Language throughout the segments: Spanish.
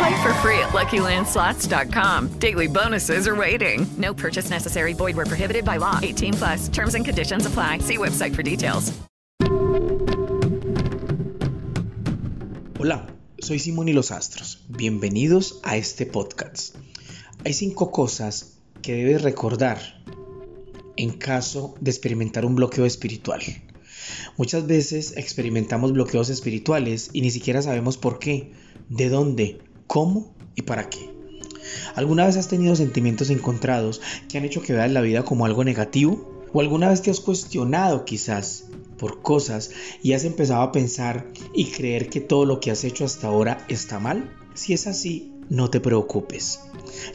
Play for free at LuckyLandSlots.com. Daily bonuses are waiting. No purchase necessary. Void where prohibited by law. 18 plus. Terms and conditions apply. See website for details. Hola, soy Simón y los Astros. Bienvenidos a este podcast. Hay cinco cosas que debes recordar en caso de experimentar un bloqueo espiritual. Muchas veces experimentamos bloqueos espirituales y ni siquiera sabemos por qué, de dónde, cómo y para qué. ¿Alguna vez has tenido sentimientos encontrados que han hecho que veas la vida como algo negativo? ¿O alguna vez te has cuestionado quizás por cosas y has empezado a pensar y creer que todo lo que has hecho hasta ahora está mal? Si es así, no te preocupes.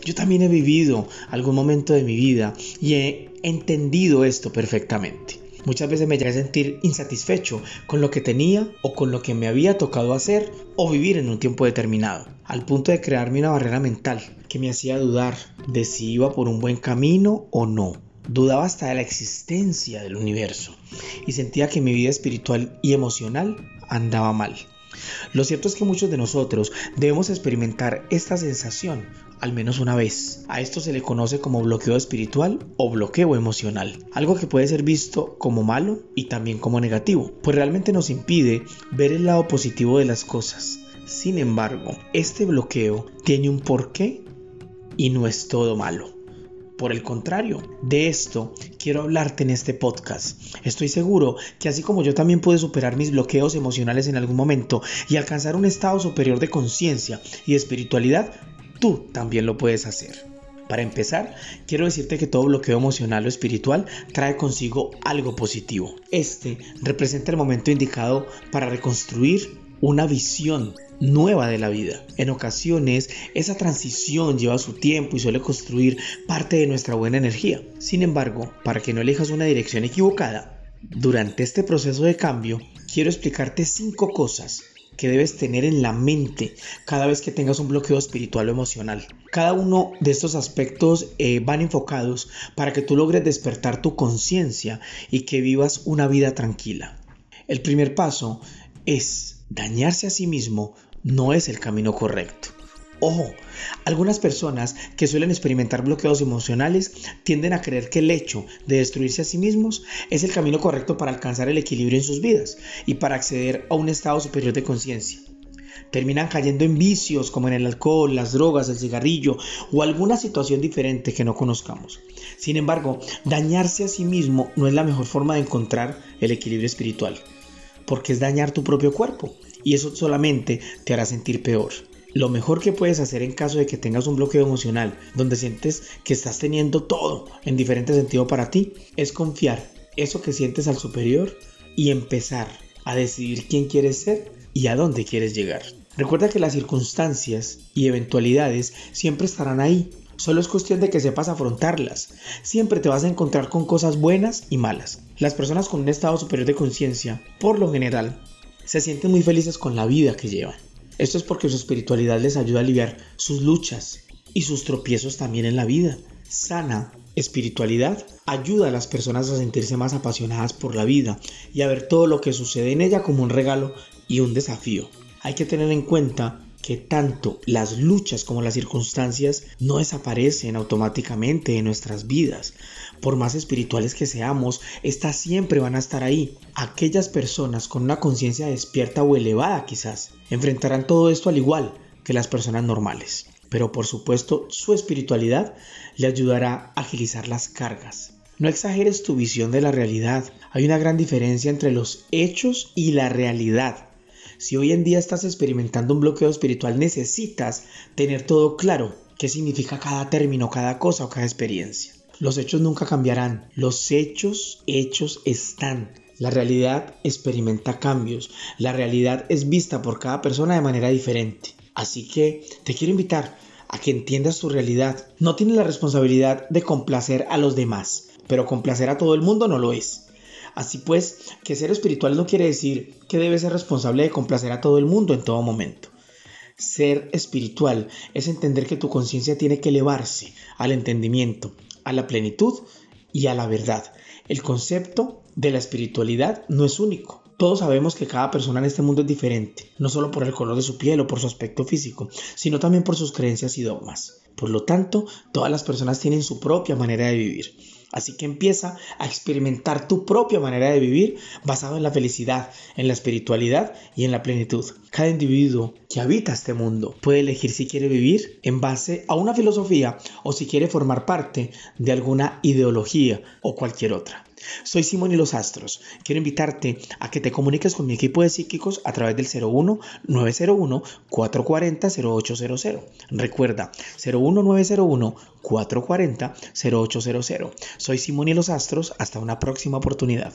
Yo también he vivido algún momento de mi vida y he entendido esto perfectamente. Muchas veces me llegué a sentir insatisfecho con lo que tenía o con lo que me había tocado hacer o vivir en un tiempo determinado, al punto de crearme una barrera mental que me hacía dudar de si iba por un buen camino o no. Dudaba hasta de la existencia del universo y sentía que mi vida espiritual y emocional andaba mal. Lo cierto es que muchos de nosotros debemos experimentar esta sensación al menos una vez. A esto se le conoce como bloqueo espiritual o bloqueo emocional, algo que puede ser visto como malo y también como negativo, pues realmente nos impide ver el lado positivo de las cosas. Sin embargo, este bloqueo tiene un porqué y no es todo malo. Por el contrario, de esto quiero hablarte en este podcast. Estoy seguro que así como yo también pude superar mis bloqueos emocionales en algún momento y alcanzar un estado superior de conciencia y espiritualidad, tú también lo puedes hacer. Para empezar, quiero decirte que todo bloqueo emocional o espiritual trae consigo algo positivo. Este representa el momento indicado para reconstruir una visión nueva de la vida. En ocasiones, esa transición lleva su tiempo y suele construir parte de nuestra buena energía. Sin embargo, para que no elijas una dirección equivocada, durante este proceso de cambio, quiero explicarte cinco cosas que debes tener en la mente cada vez que tengas un bloqueo espiritual o emocional. Cada uno de estos aspectos eh, van enfocados para que tú logres despertar tu conciencia y que vivas una vida tranquila. El primer paso es dañarse a sí mismo no es el camino correcto. Ojo, algunas personas que suelen experimentar bloqueos emocionales tienden a creer que el hecho de destruirse a sí mismos es el camino correcto para alcanzar el equilibrio en sus vidas y para acceder a un estado superior de conciencia. Terminan cayendo en vicios como en el alcohol, las drogas, el cigarrillo o alguna situación diferente que no conozcamos. Sin embargo, dañarse a sí mismo no es la mejor forma de encontrar el equilibrio espiritual, porque es dañar tu propio cuerpo y eso solamente te hará sentir peor. Lo mejor que puedes hacer en caso de que tengas un bloqueo emocional donde sientes que estás teniendo todo en diferente sentido para ti es confiar eso que sientes al superior y empezar a decidir quién quieres ser y a dónde quieres llegar. Recuerda que las circunstancias y eventualidades siempre estarán ahí. Solo es cuestión de que sepas afrontarlas. Siempre te vas a encontrar con cosas buenas y malas. Las personas con un estado superior de conciencia, por lo general, se sienten muy felices con la vida que llevan. Esto es porque su espiritualidad les ayuda a aliviar sus luchas y sus tropiezos también en la vida. Sana espiritualidad ayuda a las personas a sentirse más apasionadas por la vida y a ver todo lo que sucede en ella como un regalo y un desafío. Hay que tener en cuenta que tanto las luchas como las circunstancias no desaparecen automáticamente en nuestras vidas. Por más espirituales que seamos, estas siempre van a estar ahí. Aquellas personas con una conciencia despierta o elevada quizás enfrentarán todo esto al igual que las personas normales. Pero por supuesto su espiritualidad le ayudará a agilizar las cargas. No exageres tu visión de la realidad. Hay una gran diferencia entre los hechos y la realidad. Si hoy en día estás experimentando un bloqueo espiritual, necesitas tener todo claro. ¿Qué significa cada término, cada cosa o cada experiencia? Los hechos nunca cambiarán. Los hechos, hechos están. La realidad experimenta cambios. La realidad es vista por cada persona de manera diferente. Así que te quiero invitar a que entiendas tu realidad. No tienes la responsabilidad de complacer a los demás, pero complacer a todo el mundo no lo es. Así pues, que ser espiritual no quiere decir que debes ser responsable de complacer a todo el mundo en todo momento. Ser espiritual es entender que tu conciencia tiene que elevarse al entendimiento, a la plenitud y a la verdad. El concepto de la espiritualidad no es único. Todos sabemos que cada persona en este mundo es diferente, no solo por el color de su piel o por su aspecto físico, sino también por sus creencias y dogmas. Por lo tanto, todas las personas tienen su propia manera de vivir. Así que empieza a experimentar tu propia manera de vivir basado en la felicidad, en la espiritualidad y en la plenitud. Cada individuo que habita este mundo puede elegir si quiere vivir en base a una filosofía o si quiere formar parte de alguna ideología o cualquier otra. Soy Simón y los Astros. Quiero invitarte a que te comuniques con mi equipo de psíquicos a través del 01 901 440 0800. Recuerda, 01 901 440 0800. Soy Simón y los Astros. Hasta una próxima oportunidad.